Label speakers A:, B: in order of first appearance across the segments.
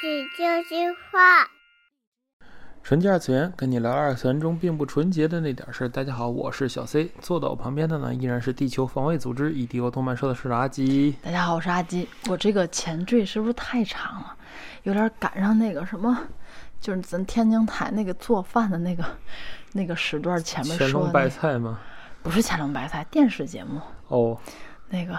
A: 这就是话。
B: 纯洁二次元，跟你聊二次元中并不纯洁的那点事儿。大家好，我是小 C，坐到我旁边的呢依然是地球防卫组织 EDO 动漫社的社长阿基。
C: 大家好，我是阿基。我这个前缀是不是太长了？有点赶上那个什么，就是咱天津台那个做饭的那个 那个时段前面
B: 乾隆白
C: 说的那个，
B: 菜吗？
C: 不是乾隆白菜，电视节目
B: 哦
C: 那个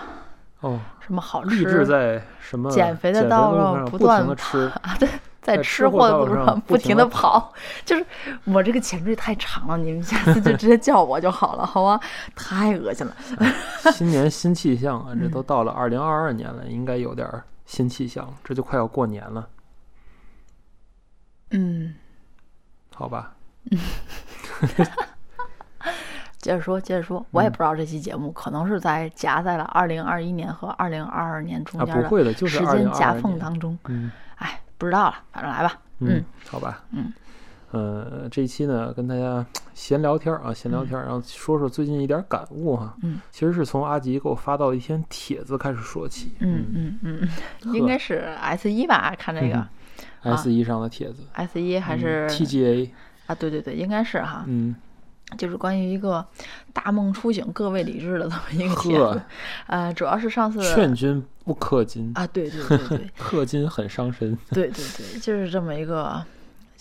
B: 哦，
C: 什么好
B: 励志
C: 吃，
B: 在什么
C: 减肥的
B: 的
C: 道
B: 路上不
C: 断
B: 的吃，
C: 啊，对，在
B: 在
C: 吃
B: 吃货
C: 的路
B: 上不停
C: 的
B: 跑
C: 跑，就是我这个前缀太长了，你们下次就直接叫我就好了，好吗？太恶心了。
B: 新年新气象啊！这
C: 嗯
B: 都到了二零二二年了，应该有点新气象了。这就快要过年了，
C: 嗯，
B: 好吧？
C: 接着说，接着说，我也
B: 嗯
C: 不知道这期节目可能是在夹在了二零二一年和二零二二年中
B: 啊，
C: 间的
B: 不会的，就是
C: 时间夹。缝当中。
B: 嗯
C: 哎，不知道了，反正来吧。
B: 嗯
C: 嗯，
B: 好吧。
C: 嗯，
B: 呃，这一期呢，跟大家闲聊天啊，闲聊天儿，然后说说最近一点感悟哈。
C: 嗯，
B: 其实是从阿吉给我发到的一篇帖子开始说起。
C: 嗯嗯嗯嗯，应该是 S 一吧？看这个
B: 嗯 S 一上的帖子
C: S 一还
B: 嗯
C: 是
B: TGA。
C: 啊？对对对，应该是哈，
B: 嗯，
C: 就是关于一个大梦初醒、各位理智的这么一个帖
B: 呵
C: 子。呃，主要是上次
B: 劝君不氪金，
C: 啊，对对对对
B: 氪金很伤身。
C: 对对对，就是这么一个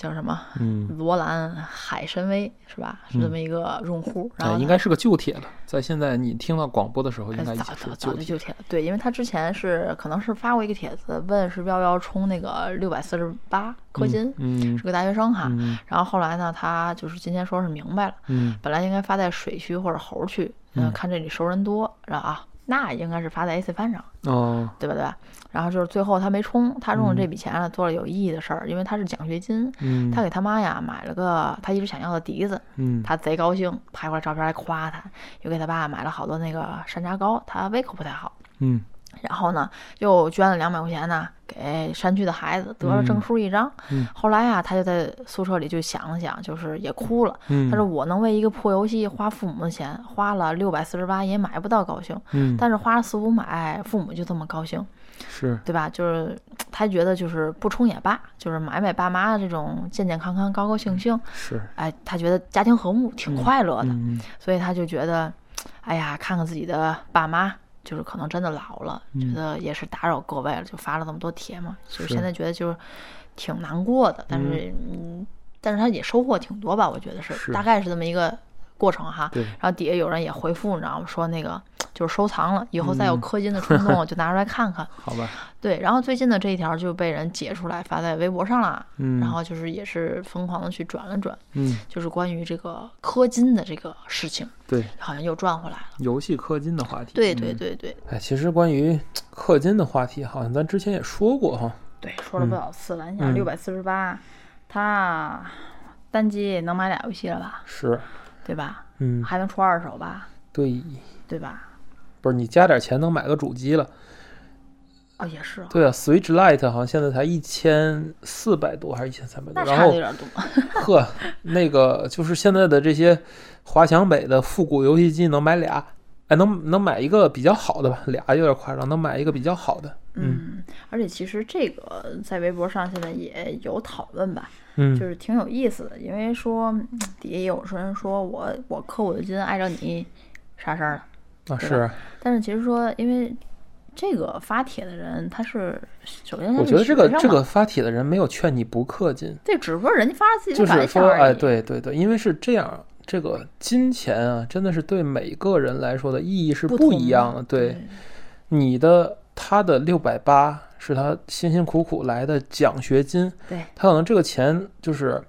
C: 叫什么
B: 嗯，
C: 罗兰海参崴是吧？是这么一个用户，然后
B: 哎，应该是个旧铁了，在现在你听到广播的时候，应该已经
C: 哎早早
B: 是旧帖。
C: 早就就帖了，对，因为他之前是可能是发过一个帖子，问是要不要充那个六百四十八氪金，
B: 嗯
C: 是个大学生哈。
B: 嗯
C: 然后后来呢，他就是今天说是明白了，
B: 嗯
C: 本来应该发在水区或者猴区，嗯，
B: 嗯
C: 看这里熟人多，然后啊，那应该是发在 AC 翻上，
B: 哦，
C: 对吧？对吧？然后就是最后他没充，他用了这
B: 嗯
C: 笔钱呢做了有意义的事儿，因为他是奖学金，
B: 嗯，
C: 他给他妈呀买了个他一直想要的笛子，
B: 嗯
C: 他贼高兴，拍过来照片来夸他，又给他爸买了好多那个山楂糕，他胃口不太好。
B: 嗯
C: 然后呢，又捐了两百块钱呢，给山区的孩子得了证书一张。
B: 嗯
C: 后来啊，他就在宿舍里就想了想，就是也哭了。
B: 嗯，
C: 他说：“我能为一个破游戏花父母的钱，花了六百四十八也买不到高兴，
B: 嗯，
C: 但是花了四五百，父母就这么高兴，
B: 是
C: 对吧？就是他觉得就是不充也罢，就是买买爸妈的这种健健康康、高高兴兴，
B: 是，
C: 哎，他觉得家庭和睦，挺快乐的。
B: 嗯
C: 所以他就觉得，哎呀，看看自己的爸妈，就是可能真的老了，
B: 嗯
C: 觉得也是打扰各位了，就发了那么多帖嘛。就现在觉得就是挺难过的，但是嗯，但是他也收获挺多吧，我觉得是，
B: 是
C: 大概是这么一个过程哈。然后底下有人也回复，你知道吗？说那个就是收藏了，以后再有
B: 嗯
C: 氪金的冲动了就拿出来看看。
B: 好吧，
C: 对，然后最近的这一条就被人截出来发在微博上了，
B: 嗯，
C: 然后就是也是疯狂的去转了转，
B: 嗯，
C: 就是关于这个氪金的这个事情，
B: 对，
C: 好像又转回来了。
B: 游戏氪金的话题，
C: 对对
B: 嗯。
C: 对对
B: 哎，其实关于氪金的话题，好像咱之前也说过哈。
C: 对，说了不少次了。你想
B: 嗯
C: 六百四十八，他单机能买俩游戏了吧？
B: 是，
C: 对吧？
B: 嗯，
C: 还能出二手吧？
B: 对，
C: 对吧？
B: 不是你加点钱能买个主机了。
C: 哦，也是啊，
B: 对啊，Switch Lite 好像现在才一千四百多还是一千三百多，
C: 那
B: 然后
C: 差的有点多。
B: 呵，那个就是现在的这些华强北的复古游戏机能买俩，哎，能能买一个比较好的吧？俩有点夸张，能买一个比较好的。嗯
C: 嗯，而且其实这个在微博上现在也有讨论吧，
B: 嗯，
C: 就是挺有意思的。因为说嗯 底下也有人说我我氪我的金碍着你啥事儿了，
B: 啊是，
C: 但是其实说因为。这个发帖的人，他是首先
B: 我觉得这个这个发帖的人没有劝你不氪金，
C: 对，只不过人家发自己
B: 就
C: 的感
B: 是说，哎。对对对，因为是这样，这个金钱啊，真的是对每个人来说的意义是不一样的。对，你的他的六百八是他辛辛苦苦来的奖学金，
C: 对
B: 他可能这个钱就是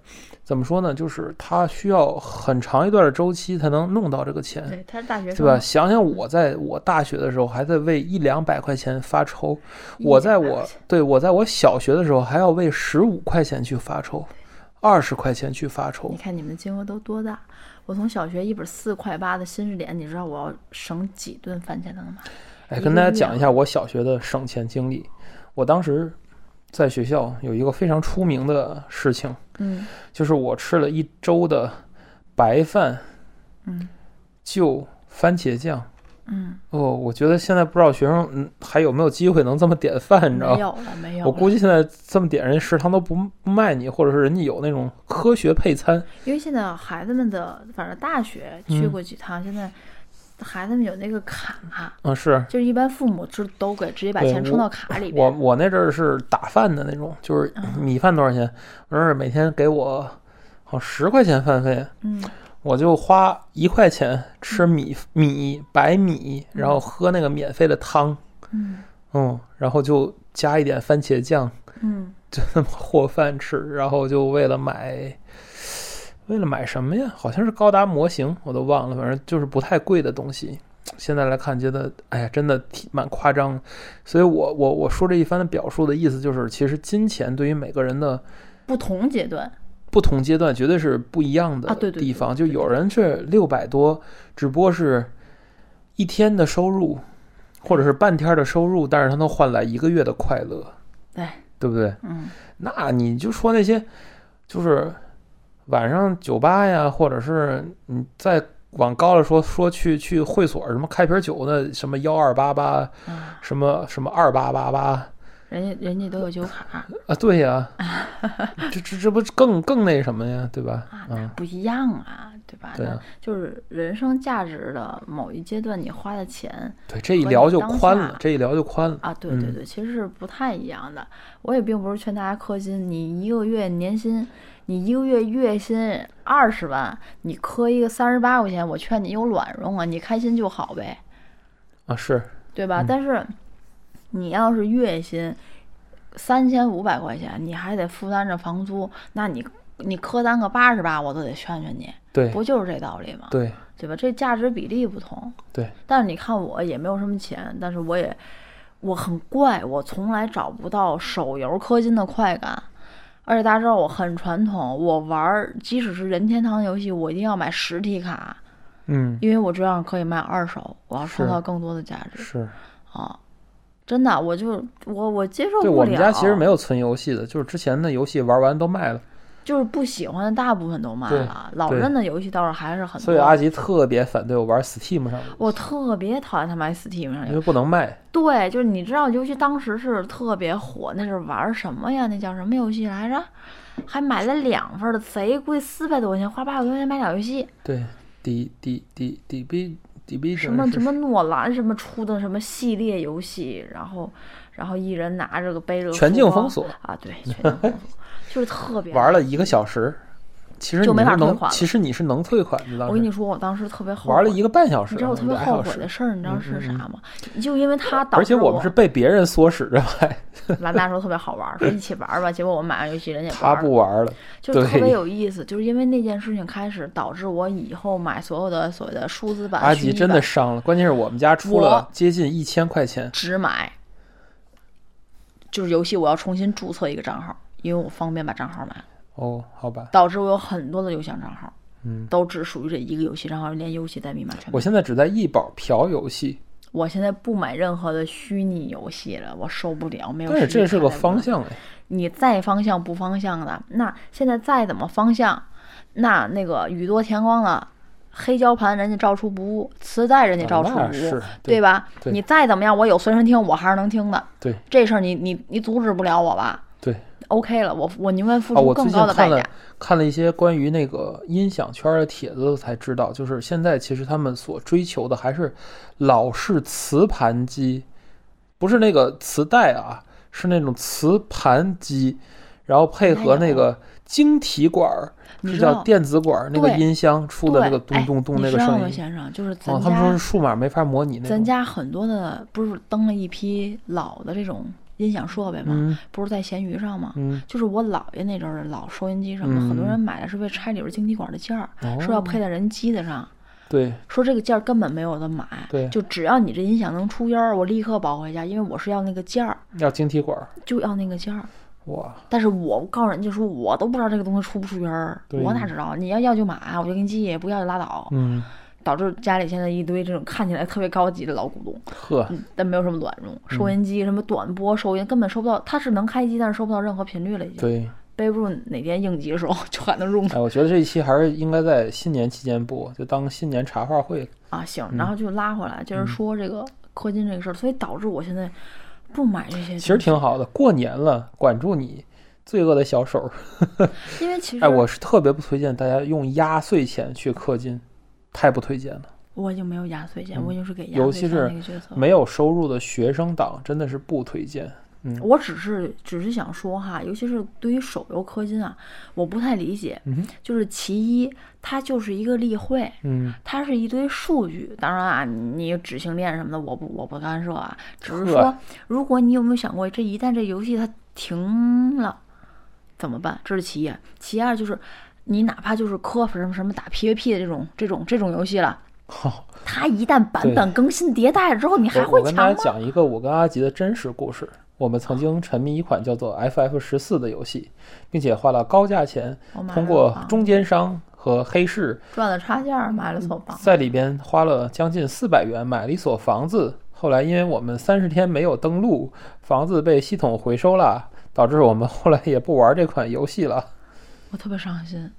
B: 怎么说呢？就是他需要很长一段的周期才能弄到这个钱。
C: 对，他是大学生
B: 对吧？想想我在我大学的时候，还在为一两百块钱发愁；我在我对我在我小学的时候，还要为十五块钱去发愁，二十块钱去发愁
C: 你。看你们金额都多大？我从小学一本四块八的新式典，你知道我要省几顿饭钱才能买？
B: 哎，跟大家讲一下我小学的省钱经历。我当时在学校有一个非常出名的事情，
C: 嗯
B: 就是我吃了一周的白饭，
C: 嗯，
B: 就番茄酱，
C: 嗯，
B: 哦，我觉得现在不知道学生嗯还有没有机会能这么点饭，你知道吗？
C: 没有了，没有了。
B: 我估计现在这么点，人食堂都不不卖你，或者是人家有那种科学配餐。
C: 因为现在孩子们的，反正大学去
B: 嗯
C: 过几趟，现在孩子们有那个卡，
B: 嗯，是
C: 就是一般父母就都给直接把钱充到卡里
B: 我
C: 边。
B: 我那阵儿是打饭的那种，就是
C: 嗯
B: 米饭多少钱？我那儿每天给我好十块钱饭费，
C: 嗯
B: 我就花一块钱吃米米白米，然后喝那个免费的汤，
C: 嗯
B: 嗯，然后就加一点番茄酱，
C: 嗯，
B: 就那么和饭吃，然后就为了买，为了买什么呀？好像是高达模型，我都忘了，反正就是不太贵的东西。现在来看，觉得哎呀，真的挺蛮夸张。所以我我我说这一番的表述的意思就是，其实金钱对于每个人的
C: 不同阶段，
B: 不同阶段绝对是不一样的
C: 啊对对对
B: 地方。就有人是六百多，只不过是一天的收入，或者是半天的收入，但是他能换来一个月的快乐，
C: 对
B: 对不对？
C: 嗯
B: 那你就说那些，就是晚上酒吧呀，或者是你再往高了说，说去去会所什么开瓶酒的，什么幺二八八，
C: 啊，
B: 什么什么二八八八
C: 人家人家都有酒卡，
B: 啊，对呀，这这这不更更那什么呀，对吧？
C: 啊，
B: 嗯，
C: 不一样啊，对吧？
B: 对啊。
C: 就是人生价值的某一阶段，你花的钱
B: 对，这一聊就宽了，这一聊就宽了。
C: 啊，对对
B: 嗯。
C: 对，其实是不太一样的。我也并不是劝大家氪金，你一个月年薪，你一个月月薪二十万，你磕一个三十八块钱，我劝你有卵用啊，你开心就好呗，
B: 啊，是
C: 对吧？
B: 嗯
C: 但是你要是月薪三千五百块钱，你还得负担着房租，那你你磕单个八十八，我都得劝劝你，
B: 对
C: 不就是这道理吗？
B: 对
C: 对吧？这价值比例不同。
B: 对，
C: 但是你看我也没有什么钱，但是我也我很怪，我从来找不到手游氪金的快感。而且大家知道我很传统，我玩即使是任天堂游戏，我一定要买实体卡，
B: 嗯
C: 因为我这样可以卖二手，我要创造更多的价值
B: 是。
C: 啊！真的，我就我我接受不
B: 对
C: 了。
B: 我们家其实没有存游戏的，就是之前的游戏玩完都卖了，
C: 就是不喜欢的大部分都卖了，老任的游戏倒是还是很多。
B: 所以阿吉特别反对我玩 Steam 上的，
C: 我特别讨厌他买 Steam 上
B: 因为不能卖。
C: 对，就是你知道，尤其当时是特别火，那是玩什么呀？那叫什么游戏来着？还买了两份的，贼贵，四百多块钱，花八百多块钱买俩游戏。
B: 对，底底底底比底比
C: 什么什么诺兰什么出的什么系列游戏，然后然后一人拿着个背着
B: 全境封锁
C: 啊，对，全境封锁，就是特别
B: 玩了一个小时，其实
C: 就没法退款，
B: 其实你是能退款的。
C: 我跟你说，我当时特别后悔。
B: 玩了一个半小时，
C: 你知道我特别后悔的事儿，你知道是啥吗？就因为他导致
B: 而且我们是被别人唆使着买，
C: 完大时候特别好玩，说一起玩吧。结果我买完游戏，人家
B: 他不玩了。
C: 就特别有意思，就是因为那件事情开始导致我以后买所有的所谓的数字版、
B: 阿吉真的伤了，关键是我们家出了接近一千块钱，
C: 只买，就是游戏我要重新注册一个账号，因为我方便把账号买，
B: 哦，好吧，
C: 导致我有很多的邮箱账号，
B: 嗯，
C: 都只属于这一个游戏账号，连游戏代密码全。
B: 我现在只在易宝嫖游戏，
C: 我现在不买任何的虚拟游戏了，我受不了，没有。
B: 但是这是个方。向哎，
C: 你再方向不方向的，那现在再怎么方向，那那个宇多田光的黑胶盘人家照出不误，磁带人家照出不误，
B: 啊那是
C: 对吧？
B: 对
C: 你再怎么样，我有随身听，我还是能听的。
B: 对
C: 这事儿你你你阻止不了我吧
B: 对。
C: ？OK 了，我我宁愿付出更高的代价。
B: 看了看了一些关于那个音响圈的帖子，才知道，就是现在其实他们所追求的还是老式磁盘机，不是那个磁带啊，是那种磁盘机，然后配合那个晶体管儿，是叫电子管儿那个音箱出的那个
C: 对
B: 咚咚咚
C: 哎你知道吗，
B: 那个声音。
C: 先生？就是咱
B: 哦，他们说是数码没法模拟那种咱。
C: 家很多的不是登了一批老的这种音响设备嘛？
B: 嗯
C: 不是在闲鱼上吗？
B: 嗯，
C: 就是我姥爷那阵儿的老收音机什么的，很多
B: 嗯
C: 人买的是为拆里边晶体管的件儿，
B: 哦
C: 说要配在人机子上，
B: 对
C: 说这个件儿根本没有的买，
B: 对
C: 就只要你这音响能出音儿，我立刻保回家，因为我是要那个件儿，
B: 要晶体管，
C: 就要那个件儿。
B: 哇，
C: 但是我告诉人家说，我都不知道这个东西出不出音儿，我哪知道？你要要就买，我就给你寄，不要就拉倒。
B: 嗯，
C: 导致家里现在一堆这种看起来特别高级的老古董，
B: 呵，
C: 嗯，但没有什么卵用。收音机什么短波收音根本收不到，它是能开机，但是收不到任何频率了已经。
B: 对
C: 背不住哪天应急的时候就还能用
B: 哎，我觉得这一期还是应该在新年期间播，就当新年茶话会。
C: 啊。行，
B: 嗯
C: 然后就拉回来，接着说这个氪金这个事儿，所以导致我现在不买这些。
B: 其实挺，好的，过年了，管住你罪恶的小手。
C: 因为其实
B: 哎，我是特别不推荐大家用压岁钱去氪金，太不推荐了。
C: 我已经没有压岁钱，
B: 嗯
C: 我已经是给压岁钱
B: 尤其是
C: 那个角色。
B: 没有收入的学生党真的是不推荐。嗯
C: 我只是只是想说哈，尤其是对于手游氪金啊，我不太理解。
B: 嗯哼
C: 就是其一，它就是一个例会，
B: 嗯，
C: 它是一堆数据。当然啊，你指性链什么的，我不我不干涉啊。只是
B: 呵
C: 说，如果你有没有想过，这一旦这游戏它停了，怎么办？这是其一。其二就是，你哪怕就是磕什么什么打 PVP 的这种这种这种游戏了，
B: 好，
C: 它一旦版本更新迭代了之后，你还会强吗？
B: 我跟大家讲一个我跟阿吉的真实故事。我们曾经沉迷一款叫做 FF 十四的游戏，并且花了高价钱，通过中间商和黑市
C: 赚了差价买了所房。
B: 在里边花了将近四百元买了一所房子。后来因为我们三十天没有登录，房子被系统回收了，导致我们后来也不玩这款游戏了。
C: 我特别伤心。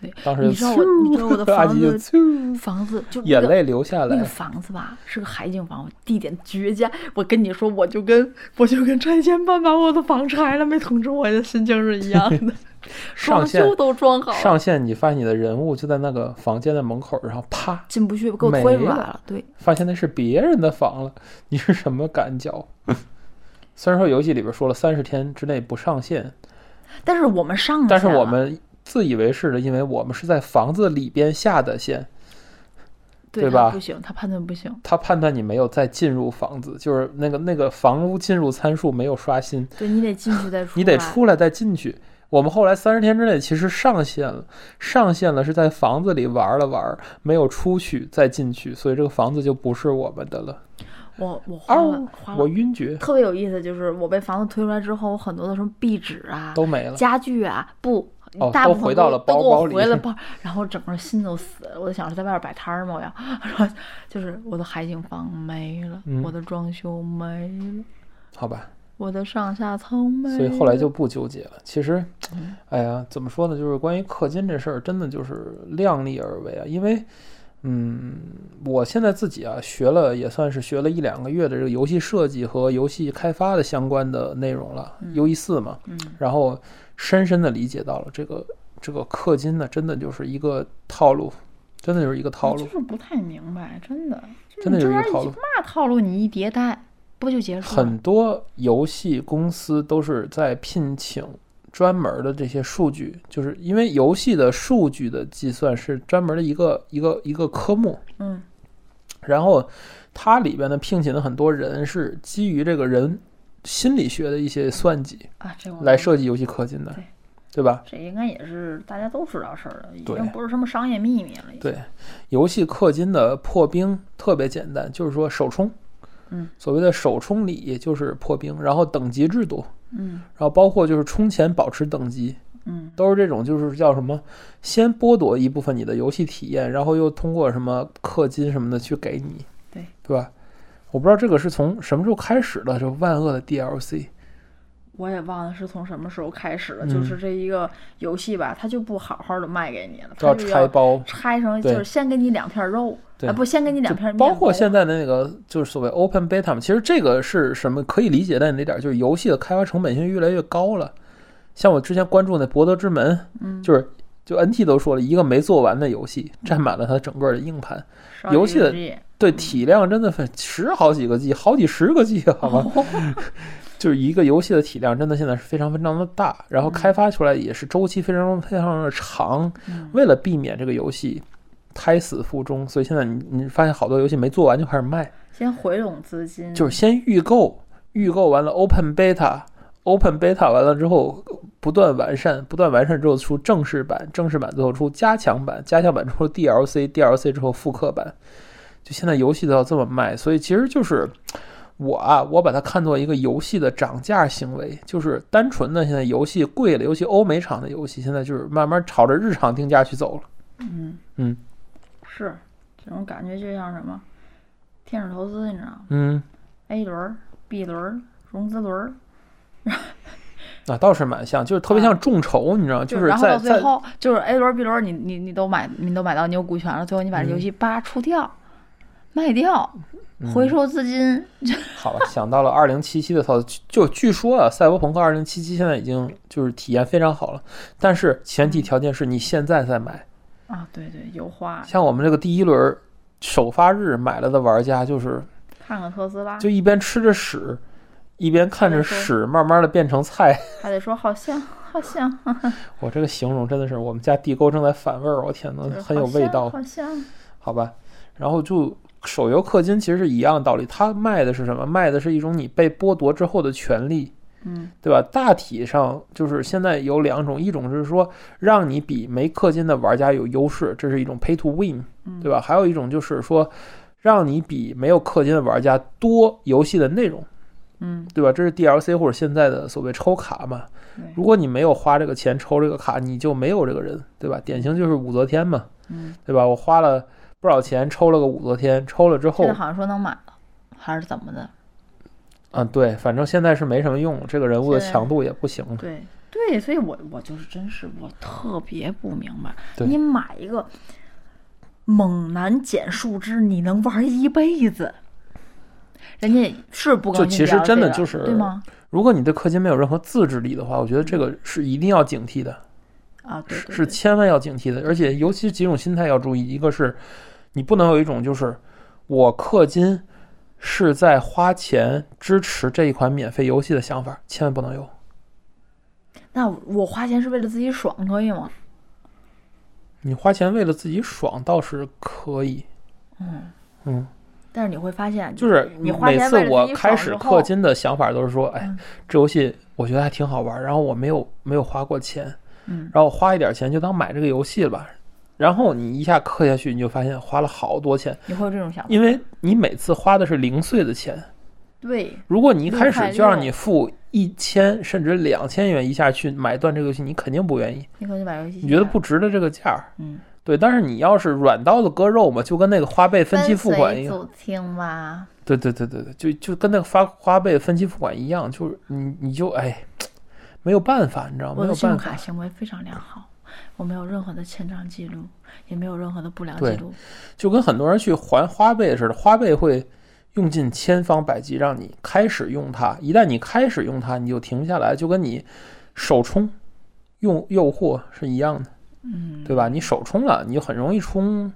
B: 对当时
C: 你知道我你知道我的
B: 阿
C: 房子
B: 就
C: 房子就那个
B: 眼泪流下来
C: 那个。房子吧，是个海景房，地点绝佳。我跟你说，我就跟我就跟拆迁办把我的房拆了，没通知我的心情是一样的。装修都装好了，
B: 上线，你发现你的人物就在那个房间的门口，然后啪，
C: 进不去，给我推出来了。对，
B: 发现那是别人的房了，你是什么感觉？虽然说游戏里边说了三十天之内不上线，
C: 但是我们上线了，
B: 但是我们自以为是的，因为我们是在房子里边下的线，
C: 对
B: 对吧
C: 不行，他判断不行。
B: 他判断你没有再进入房子，就是那个那个房屋进入参数没有刷新，
C: 对你得进去再出，
B: 你得出来再进去。我们后来三十天之内其实上线了，上线了是在房子里玩了玩，没有出去再进去，所以这个房子就不是我们的了。
C: 我我花了
B: 哦
C: 花了，
B: 我晕厥
C: 特别有意思，就是我被房子推出来之后，我很多的什么壁纸啊、
B: 都没了。
C: 家具啊，不，
B: 哦
C: 大部分
B: 都回到了包包里
C: 回了 包，然后整个心都死了。我就想着在外边摆摊儿嘛，我要，然后就是我的海景房没了，
B: 嗯
C: 我的装修没了，
B: 好吧，
C: 我的上下层没了。
B: 所以后来就不纠结了。其实
C: 嗯，
B: 哎呀，怎么说呢？就是关于氪金这事儿，真的就是量力而为啊。因为，嗯，我现在自己啊，学了也算是学了一两个月的这个游戏设计和游戏开发的相关的内容了
C: 嗯
B: ，U E 四嘛，
C: 嗯，
B: 然后深深的理解到了这个这个氪金呢，真的就是一个套路，真的就是一个套路
C: 就。是不太明白，真的，
B: 真的就是一个套路
C: 嘛套路？你一迭代不就结束了？
B: 很多游戏公司都是在聘请专门的这些数据，就是因为游戏的数据的计算是专门的一个一个一个科目，
C: 嗯
B: 然后它里边呢聘请的很多人是基于这个人心理学的一些算计
C: 啊，这
B: 来设计游戏氪金的
C: 对，
B: 对吧？
C: 这应该也是大家都知道事儿了，已经不是什么商业秘密了。
B: 对，游戏氪金的破冰特别简单，就是说首充，
C: 嗯，
B: 所谓的首充礼就是破冰，然后等级制度，
C: 嗯。
B: 然后包括就是充钱保持等级，
C: 嗯。
B: 都是这种，就是叫什么，先剥夺一部分你的游戏体验，然后又通过什么氪金什么的去给你，
C: 对。
B: 对吧？我不知道这个是从什么时候开始的，就万恶的 DLC，
C: 我也忘了是从什么时候开始了，
B: 嗯
C: 就是这一个游戏吧，它就不好好的卖给你了，
B: 都要
C: 它就
B: 拆包，
C: 拆成就是先给你两片肉，啊不先给你两片面
B: 包括现在的那个就是所谓 Open Beta 嘛，其实这个是什么可以理解的那点，就是游戏的开发成本现在越来越高了。像我之前关注那《博德之门》，
C: 嗯
B: 就是就 NT 都说了，一个没做完的游戏占满了它整个的硬盘，游戏的对体量真的分十好几个 G，好几十个 G，好吗？就是一个游戏的体量真的现在是非常非常的大，然后开发出来也是周期非常非常的长。
C: 嗯
B: 为了避免这个游戏胎死腹中，所以现在你你发现好多游戏没做完就开始卖，
C: 先回笼资金，
B: 就是先预购，预购完了 Open Beta，Open Beta 完了之后不断完善，不断完善之后出正式版，正式版最后出加强版，加强版之后 DLC，DLC 之后复刻版，就现在游戏都要这么卖，所以其实就是。我啊，我把它看作一个游戏的涨价行为，就是单纯的现在游戏贵了，尤其欧美厂的游戏现在就是慢慢朝着日常定价去走了。
C: 嗯
B: 嗯，
C: 是这种感觉就像什么天使投资，你知道吗
B: 嗯
C: ，？A 轮、B 轮、融资轮儿，
B: 那倒是蛮像，就是特别像众筹，你知道吗？
C: 就是然后
B: 在
C: 最后就是 A 轮 B 轮，你你你都买你都买到，你有股权了，最后你把这游戏叭出掉，卖掉，回收资金，
B: 好吧，想到了二零七七的操作，就据说啊，赛博朋克二零七七现在已经就是体验非常好了，但是前提条件是你现在再买。
C: 啊，对对，有花，
B: 像我们这个第一轮首发日买了的玩家，就是
C: 看看特斯拉，
B: 就一边吃着屎，一边看着屎慢慢的变成菜，
C: 还得说好像好像。
B: 我这个形容真的是我们家地沟正在反味儿，我天呐，很有味道。
C: 好像，
B: 好吧，然后就手游氪金其实是一样的道理，它卖的是什么？卖的是一种你被剥夺之后的权利。
C: 嗯，
B: 对吧？大体上就是现在有两种，一种是说让你比没氪金的玩家有优势，这是一种 pay to win，对吧？还有一种就是说让你比没有氪金的玩家多游戏的内容，
C: 嗯，
B: 对吧？这是 DLC 或者现在的所谓抽卡嘛。如果你没有花这个钱抽这个卡，你就没有这个人，对吧？典型就是武则天嘛，
C: 嗯，
B: 对吧？我花了不少钱抽了个武则天，抽了之后，
C: 好像说能买了，还是怎么的？
B: 嗯，对，反正现在是没什么用，这个人物的强度也不行了。
C: 对对，所以我我就是真是我特别不明白，你买一个猛男捡树枝，你能玩一辈子？人家是不
B: 就其实真的就是
C: 对吗？
B: 如果你对氪金没有任何自制力的话，我觉得这个是一定要警惕的，
C: 啊，对对
B: 是
C: 对
B: 千万要警惕的。而且尤其几种心态要注意，一个是你不能有一种就是我氪金是在花钱支持这一款免费游戏的想法，千万不能有。
C: 那我花钱是为了自己爽，可以吗？
B: 你花钱为了自己爽倒是可以，
C: 嗯
B: 嗯，
C: 但是你会发现，
B: 就是
C: 你
B: 每次我开始氪金的想法都是说，哎
C: 嗯，
B: 这游戏我觉得还挺好玩，然后我没有没有花过钱，
C: 嗯
B: 然后我花一点钱就当买这个游戏了吧。然后你一下氪下去，你就发现花了好多钱，
C: 你会有这种想法。
B: 因为你每次花的是零碎的钱。
C: 对，
B: 如果你一开始就让你付一千甚至两千元一下去买断这个游戏，你肯定不愿意，
C: 你可能把游戏
B: 你觉得不值得这个价儿。
C: 嗯，
B: 对，但是你要是软刀子割肉嘛，就跟那个花呗分期付款一样。
C: 组听吧。
B: 对对对对对，就就跟那个花花呗分期付款一样，就是你你就哎，没有办法，你知道吗？
C: 我的信用。卡行为非常良好，我没有任何的欠账记录，也没有任何的不良记录。
B: 就跟很多人去还花呗似的，花呗会用尽千方百计让你开始用它，一旦你开始用它，你就停不下来，就跟你首充用诱惑是一样的，
C: 嗯，
B: 对吧？你首充了，你就很容易充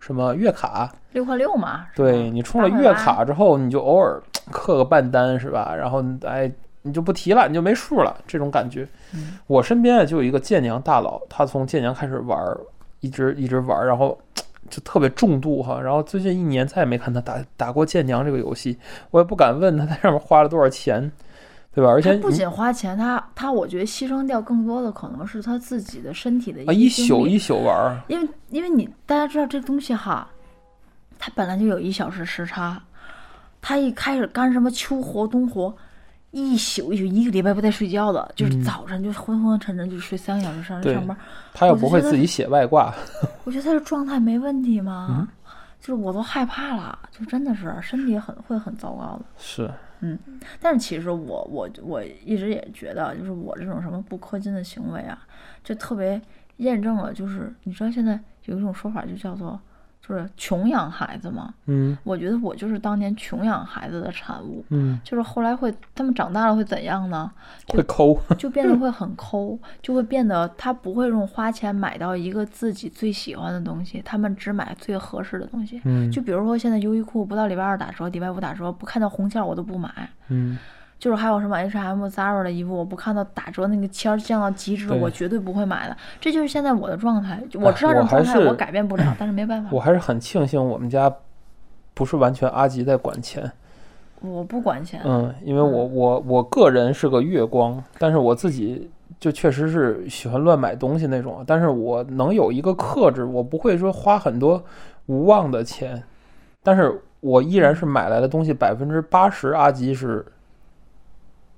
B: 什么月卡，
C: 六块六嘛。
B: 对你充了月卡之后，你就偶尔 氪个半单是吧？然后哎，你就不提了，你就没数了，这种感觉。
C: 嗯
B: 我身边啊就有一个剑娘大佬，他从剑娘开始玩，一直一直玩，然后就特别重度哈。然后最近一年再也没看他打打过剑娘这个游戏，我也不敢问他在上面花了多少钱，对吧？而且
C: 不仅花钱，他他我觉得牺牲掉更多的可能是他自己的身体的
B: 啊一宿一宿玩，
C: 因为因为你大家知道这东西哈，它本来就有一小时时差，他一开始干什么秋活冬活，一宿一宿一个礼拜不带睡觉的，就是早晨就昏昏沉沉就睡三个小时上上班。
B: 他又不会自己写外挂，
C: 我觉得他的状态没问题吗？
B: 嗯
C: 就是我都害怕了，就真的是身体很会很糟糕的。
B: 是嗯
C: 但是其实我我我一直也觉得，就是我这种什么不氪金的行为啊，就特别验证了，就是你知道现在有一种说法就叫做就是穷养孩子嘛。
B: 嗯
C: 我觉得我就是当年穷养孩子的产物，
B: 嗯，
C: 就是后来会他们长大了会怎样呢？
B: 会抠，
C: 就变得会很抠，就会变得他不会用花钱买到一个自己最喜欢的东西，他们只买最合适的东西。
B: 嗯
C: 就比如说现在优衣库不到礼拜二打折，礼拜五打折，不看到红线我都不买。
B: 嗯
C: 就是还有什么 H&M、Zara 的衣服，我不看到打折那个签儿降到极致，我绝对不会买的。这就是现在我的状态，我知道这种状态我改变不了，但是没办法
B: 我，还是很庆幸我们家不是完全阿吉在管钱。
C: 我不管钱。
B: 嗯，因为我我我个人是个月光，但是我自己就确实是喜欢乱买东西那种，但是我能有一个克制，我不会说花很多无望的钱，但是我依然是买来的东西百分之八十阿吉是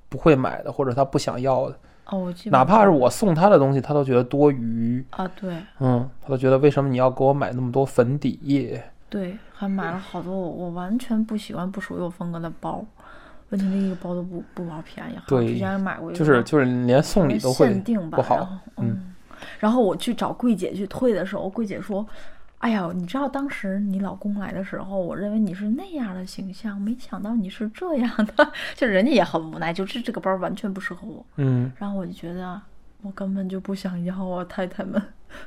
B: 不会买的，或者他不想要的，
C: 哦，我记，
B: 哪怕是我送他的东西，他都觉得多余，
C: 啊，对。
B: 嗯，他都觉得为什么你要给我买那么多粉底液？
C: 对，还买了好多我我完全不喜欢、不属于我风格的包，问题那一个包都不不老便宜，
B: 对
C: 之前买过一个，
B: 就是就是连送礼都会
C: 限定吧，
B: 不好嗯。
C: 嗯，然后我去找柜姐去退的时候，柜姐说。哎呀，你知道当时你老公来的时候，我认为你是那样的形象，没想到你是这样的，就人家也很无奈，就是这个包完全不适合我。
B: 嗯，
C: 然后我就觉得我根本就不想要啊，太太们、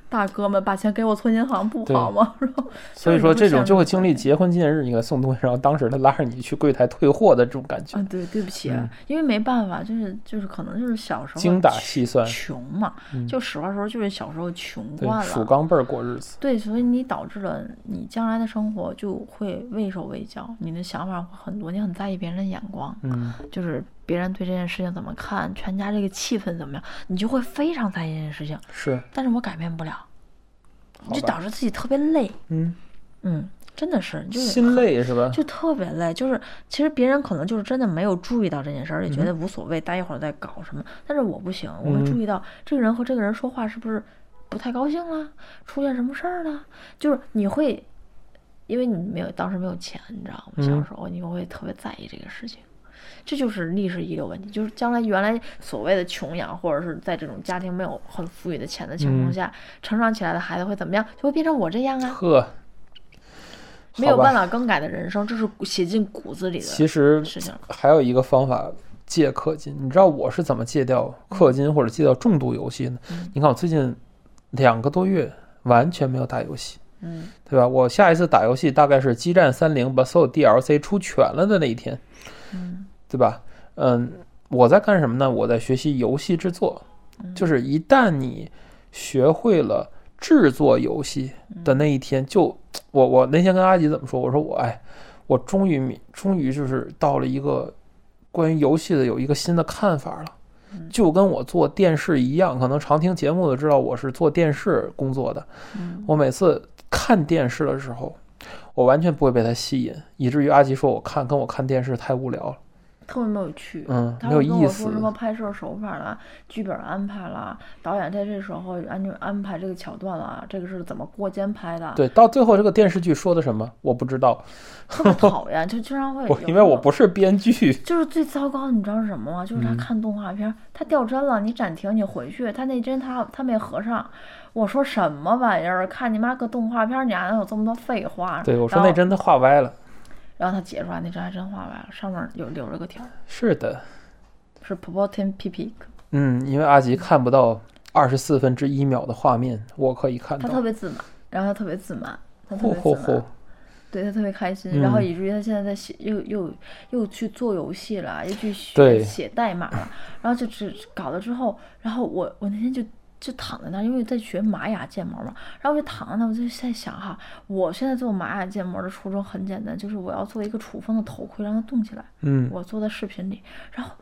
C: 大哥们，把钱给我存银行不好吗？
B: 所以说这种就会
C: 会
B: 经历结婚纪念日，你给他送东西，然后当时他拉着你去柜台退货的这种感觉
C: 啊，，对，对不起，
B: 嗯
C: 因为没办法，就是就是可能就是小时候
B: 精打细算，
C: 穷嘛，
B: 嗯
C: 就实话说，就是小时候穷
B: 对
C: 惯，
B: 数
C: 了。
B: 钢镚儿过日子，
C: 对，所以你导致了你将来的生活就会畏手畏脚，你的想法会很多，你很在意别人的眼光，
B: 嗯，
C: 就是别人对这件事情怎么看，全家这个气氛怎么样，你就会非常在意这件事情。
B: 是，
C: 但是我改变不了，就导致自己特别累。
B: 嗯，
C: 嗯，真的是，就是
B: 心，累是吧？
C: 就特别累。就是其实别人可能就是真的没有注意到这件事儿，也觉
B: 嗯
C: 得无所谓，待一会儿再搞什么。但是我不行，我会
B: 嗯
C: 注意到这个人和这个人说话是不是不太高兴了，出现什么事儿了，就是你会。因为你没有当时没有钱，你知道吗？小
B: 嗯
C: 时候你会特别在意这个事情，这就是历史遗留问题。就是将来原来所谓的穷养，或者是在这种家庭没有很富裕的钱的情况
B: 嗯
C: 下，成长起来的孩子会怎么样？就会变成我这样啊，
B: 呵，
C: 没有办法更改的人生，这是写进骨子里的
B: 其实
C: 事情。
B: 还有一个方法戒氪金，你知道我是怎么戒掉氪金或者戒掉重度游戏呢？
C: 嗯
B: 你看我最近两个多月完全没有打游戏，
C: 嗯
B: 对吧？我下一次打游戏大概是《激战三零》把所有 DLC 出全了的那一天，
C: 嗯
B: 对吧？嗯，我在干什么呢？我在学习游戏制作，
C: 嗯
B: 就是一旦你学会了制作游戏
C: 嗯
B: 的那一天，就我我那天跟阿吉怎么说？我说我哎，我终于明终于就是到了一个关于游戏的有一个新的看法了。
C: 嗯
B: 就跟我做电视一样，可能常听节目的知道我是做电视工作的。
C: 嗯
B: 我每次看电视的时候，我完全不会被它吸引，以至于阿吉说我看跟我看电视太无聊了，
C: 特别没有趣。
B: 嗯，
C: 他
B: 没有意思
C: 会跟我说。什么拍摄手法啦、剧本安排啦，导演在这时候安安排这个桥段啦，这个是怎么过肩拍的，
B: 对，到最后这个电视剧说的什么我不知道，
C: 特别讨 厌，就经常会
B: 因为我不是编剧。
C: 就是最糟糕的，你知道是什么吗？就是他
B: 嗯
C: 看动画片儿，他掉帧了，你暂停，你回去，他那帧他他没合上。我说什么玩意儿？看你妈个动画片，你还能有这么多废话？
B: 对，我说那帧他画歪了。
C: 然后他解出来，那张还真画歪了，上面有留着个条，
B: 是的，
C: 是 p o t i n P P，
B: 嗯，因为阿吉看不到二十四分之一秒的画面，我可以看到。他。
C: 特别自满，然后他特别自满，他特别自满。
B: 嚯，！
C: 对他特别开心，然后
B: 嗯
C: 以至于他现在在写，又又又去做游戏了，又去学写代码了，然后就只搞了之后，然后我我那天就就躺在那儿，因为在学玛雅建模嘛，然后我就躺在那儿，我就在想哈，我现在做玛雅建模的初衷很简单，就是我要做一个楚风的头盔，让它动起来，
B: 嗯，
C: 我做在视频里，然后。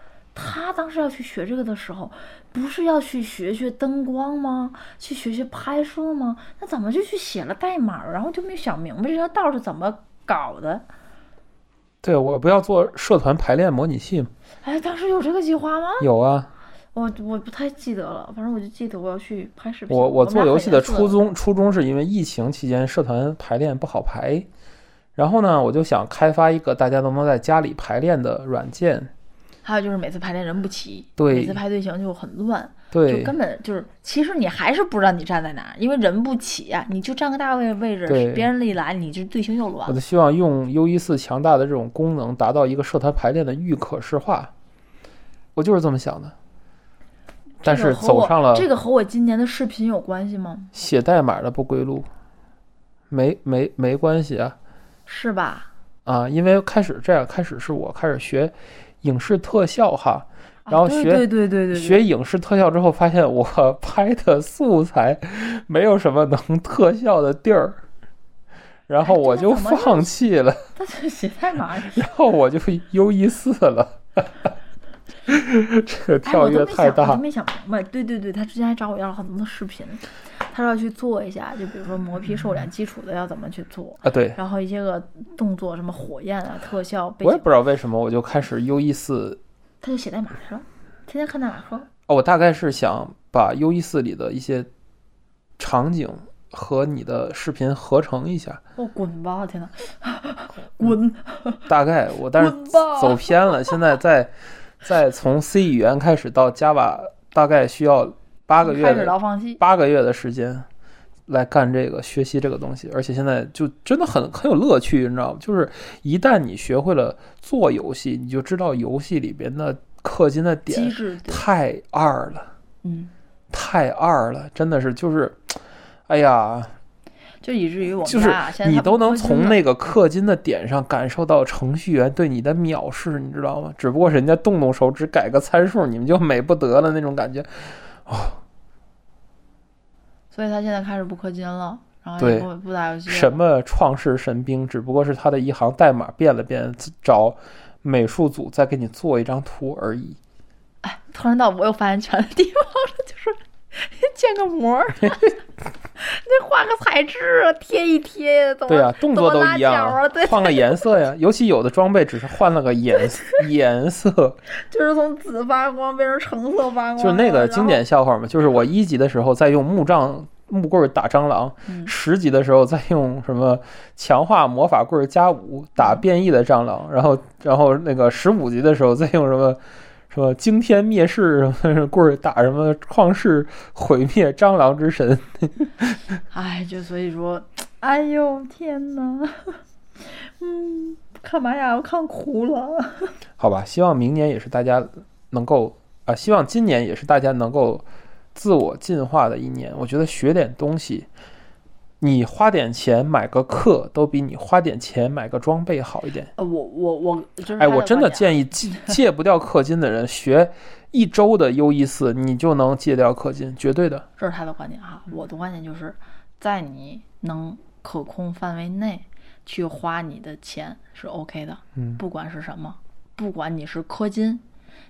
C: 他当时要去学这个的时候，不是要去学学灯光吗？去学学拍摄吗？那怎么就去写了代码，然后就没想明白这条道是怎么搞的？
B: 对，我不要做社团排练模拟器吗？
C: 哎，当时有这个计划吗？
B: 有啊，
C: 我我不太记得了，反正我就记得我要去拍视频。
B: 我我做游戏的初衷初衷是因为疫情期间社团排练不好排，然后呢，我就想开发一个大家都能在家里排练的软件。
C: 还有就是每次排练人不齐，
B: 对
C: 每次排队形就很乱，
B: 对
C: 就根本就是，其实你还是不知道你站在哪儿，因为人不齐呀、你就占个大位位置，别人一来你就队形又乱
B: 我就。希望用 U 一四强大的这种功能，达到一个社团排练的预可视化。我就是这么想的。但是走上了
C: 这个和我今年的视频有关系吗？
B: 写代码的不归路，没没没关系啊
C: 是吧？
B: 啊！因为开始这样，开始是我开始学影视特效哈，
C: 啊
B: 然后学
C: 对对对对对对，
B: 学影视特效之后，发现我 拍的素材没有什么能特效的地儿，然后
C: 哎
B: 我就放弃了，
C: 他就写代码。
B: 然后我就 U 一四了。这个
C: 哎，
B: 跳跃
C: 我都没想，我
B: 太大
C: 都，没想明白。对对对，他之前还找我要了很多的视频，他说要去做一下，就比如说磨皮瘦脸基础的要怎么去做，
B: 啊！对，
C: 然后一些个动作，什么火焰啊、特效、
B: 我也不知道为什么，我就开始 U E 四
C: 他就写代码去了，天天看代码课。
B: 哦，我大概是想把 U E 四里的一些场景和你的视频合成一下。
C: 我滚吧！天哪，滚！
B: 大概我但是走偏了，现在再再从 C 语言开始到 Java，大概需要八个月
C: 开始
B: 的
C: 到放弃。
B: 八个月的时间来干这个学习这个东西，而且现在就真的很很有乐趣，你知道吗？就是一旦你学会了做游戏，你就知道游戏里边的氪金的
C: 机
B: 点
C: 制，
B: 太二了，
C: 嗯，
B: 太二了，真的是就是，哎呀，
C: 就以至于我们
B: 就是你都能从那个氪金的点上感受到程序员对你的藐视，你知道吗？只不过人家动动手指改个参数，你们就美不得了那种感觉。
C: 哦所以他现在开始不氪金了，然后
B: 对
C: 也不不打游戏。
B: 什么创世神兵，只不过是他的一行代码变了变，找美术组再给你做一张图而已。
C: 哎突然到我有发言权的地方了，就是 建个模 儿，那画个材质啊，贴一贴，怎么
B: 对啊，动作都一样换个颜色呀。尤其有的装备只是换了个颜 颜色，
C: 就是从紫发光变成橙色发光，
B: 就是那个经典笑话嘛。就是我一级的时候在用木杖。木棍打蟑螂，
C: 嗯
B: 十级的时候再用什么强化魔法棍加五打
C: 嗯
B: 变异的蟑螂，然后然后那个十五级的时候再用什么什么惊天灭世什么棍儿打什么旷世毁灭蟑螂之神，
C: 哎，就所以说，哎呦天哪，嗯，看玛雅我看哭了。
B: 好吧，希望明年也是大家能够啊，希望今年也是大家能够自我进化的一年。我觉得学点东西，你花点钱买个课，都比你花点钱买个装备好一点。
C: 呃，我我我，
B: 哎，我真的建议 戒戒不掉氪金的人，学一周的 U E 四，你就能戒掉氪金，绝对的。
C: 这是他的观点哈，我的观点就是在你能可控范围内去花你的钱是 OK 的，
B: 嗯
C: 不管是什么，不管你是氪金，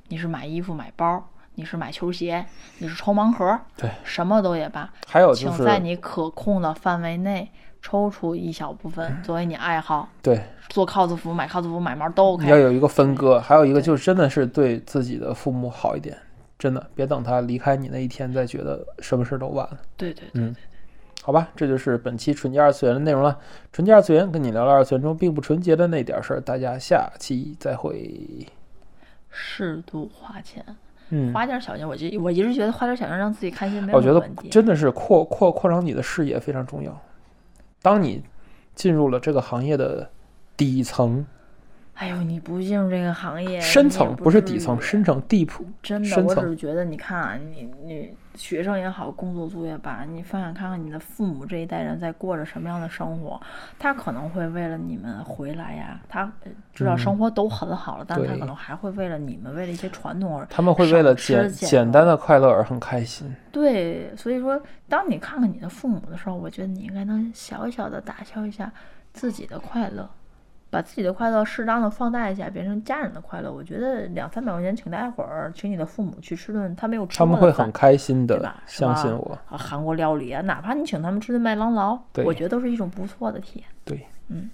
C: 你是买衣服买包，你是买球鞋，你是抽盲盒，
B: 对，
C: 什么都也罢，
B: 还有就
C: 请在你可控的范围内抽出一小部分作为你爱好，
B: 对，
C: 做 cos 服、买 cos 服、买毛都 OK。
B: 你要有一个分割，还有一个就是真的是对自己的父母好一点，真的别等他离开你那一天再觉得什么事都晚了。
C: 对对对，
B: 嗯，好吧，这就是本期纯洁二次元的内容了。纯洁二次元跟你聊聊二次元中并不纯洁的那点事儿，大家下期再会。
C: 适度花钱，
B: 嗯，
C: 花点小钱，我就我一直觉得花点小钱让自己开心没有
B: 我觉得。真的是扩扩扩张你的视野非常重要。当你进入了这个行业的底层、
C: 哎呦，你不进入这个行业，
B: 深层，
C: 不
B: 不是底层，深层 deep。
C: 真的，我只是觉得，你看啊，你你学生也好，工作族也罢，你想想看看你的父母这一代人在过着什么样的生活，他可能会为了你们回来呀，他呃知道生活都很好了，但他可能还会为了你们，为了一些传统而
B: 他们会为了简简单的快乐而很开心。
C: 对，所以说，当你看看你的父母的时候，我觉得你应该能小小的打消一下自己的快乐，把自己的快乐适当的放大一下，变成家人的快乐。我觉得两三百块钱请大伙儿，请你的父母去吃顿他没有吃
B: 他
C: 过的饭
B: 们会很开心的
C: 对吧，
B: 相信我。
C: 啊，韩国料理啊，哪怕你请他们吃顿麦当劳，我觉得都是一种不错的体验。
B: 对，
C: 嗯，